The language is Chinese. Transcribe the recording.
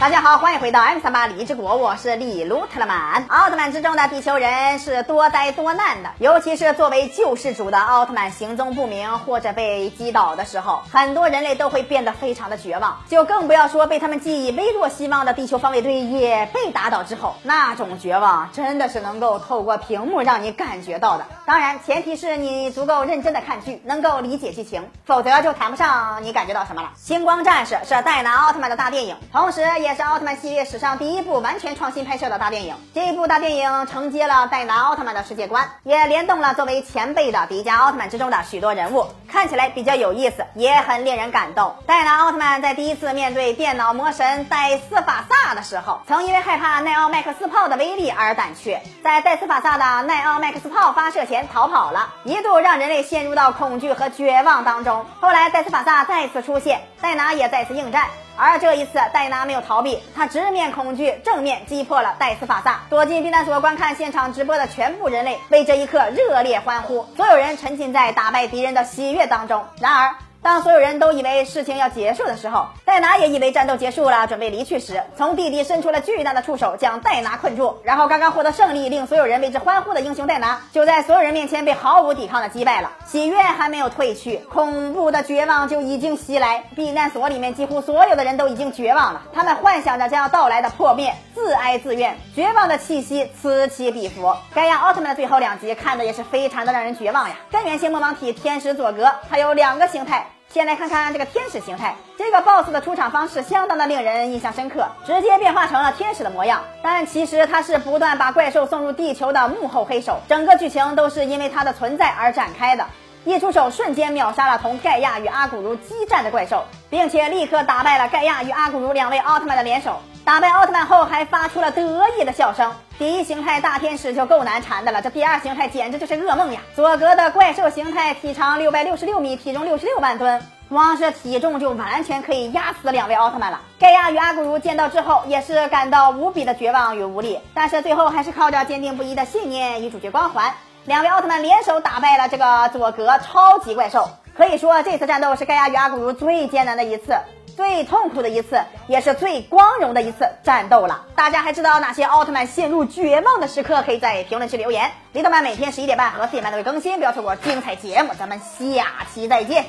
大家好，欢迎回到 M 三八荔枝国，我是李卢特曼。奥特曼之中的地球人是多灾多难的，尤其是作为救世主的奥特曼行踪不明或者被击倒的时候，很多人类都会变得非常的绝望，就更不要说被他们寄以微弱希望的地球防卫队也被打倒之后，那种绝望真的是能够透过屏幕让你感觉到的。当然，前提是你足够认真的看剧，能够理解剧情，否则就谈不上你感觉到什么了。星光战士是戴拿奥特曼的大电影，同时也。也是奥特曼系列史上第一部完全创新拍摄的大电影。这一部大电影承接了戴拿奥特曼的世界观，也联动了作为前辈的迪迦奥特曼之中的许多人物，看起来比较有意思，也很令人感动。戴拿奥特曼在第一次面对电脑魔神戴斯法萨的时候，曾因为害怕奈奥麦克斯炮的威力而胆怯，在戴斯法萨的奈奥麦克斯炮发射前逃跑了，一度让人类陷入到恐惧和绝望当中。后来戴斯法萨再次出现，戴拿也再次应战。而这一次，戴拿没有逃避，他直面恐惧，正面击破了戴斯法萨。躲进避难所观看现场直播的全部人类为这一刻热烈欢呼，所有人沉浸在打败敌人的喜悦当中。然而，当所有人都以为事情要结束的时候，戴拿也以为战斗结束了，准备离去时，从地底伸出了巨大的触手，将戴拿困住。然后，刚刚获得胜利，令所有人为之欢呼的英雄戴拿，就在所有人面前被毫无抵抗的击败了。喜悦还没有褪去，恐怖的绝望就已经袭来。避难所里面几乎所有的人都已经绝望了，他们幻想着将要到来的破灭，自哀自怨，绝望的气息此起彼伏。盖亚奥特曼的最后两集看的也是非常的让人绝望呀。根源性魔王体天使佐格，它有两个形态。先来看看这个天使形态，这个 BOSS 的出场方式相当的令人印象深刻，直接变化成了天使的模样。但其实他是不断把怪兽送入地球的幕后黑手，整个剧情都是因为他的存在而展开的。一出手，瞬间秒杀了同盖亚与阿古茹激战的怪兽，并且立刻打败了盖亚与阿古茹两位奥特曼的联手。打败奥特曼后，还发出了得意的笑声。第一形态大天使就够难缠的了，这第二形态简直就是噩梦呀！佐格的怪兽形态，体长六百六十六米，体重六十六万吨，光是体重就完全可以压死两位奥特曼了。盖亚与阿古茹见到之后，也是感到无比的绝望与无力，但是最后还是靠着坚定不移的信念与主角光环，两位奥特曼联手打败了这个佐格超级怪兽。可以说，这次战斗是盖亚与阿古茹最艰难的一次。最痛苦的一次，也是最光荣的一次战斗了。大家还知道哪些奥特曼陷入绝望的时刻？可以在评论区留言。李德曼每天十一点半和四点半都会更新，不要错过精彩节目。咱们下期再见。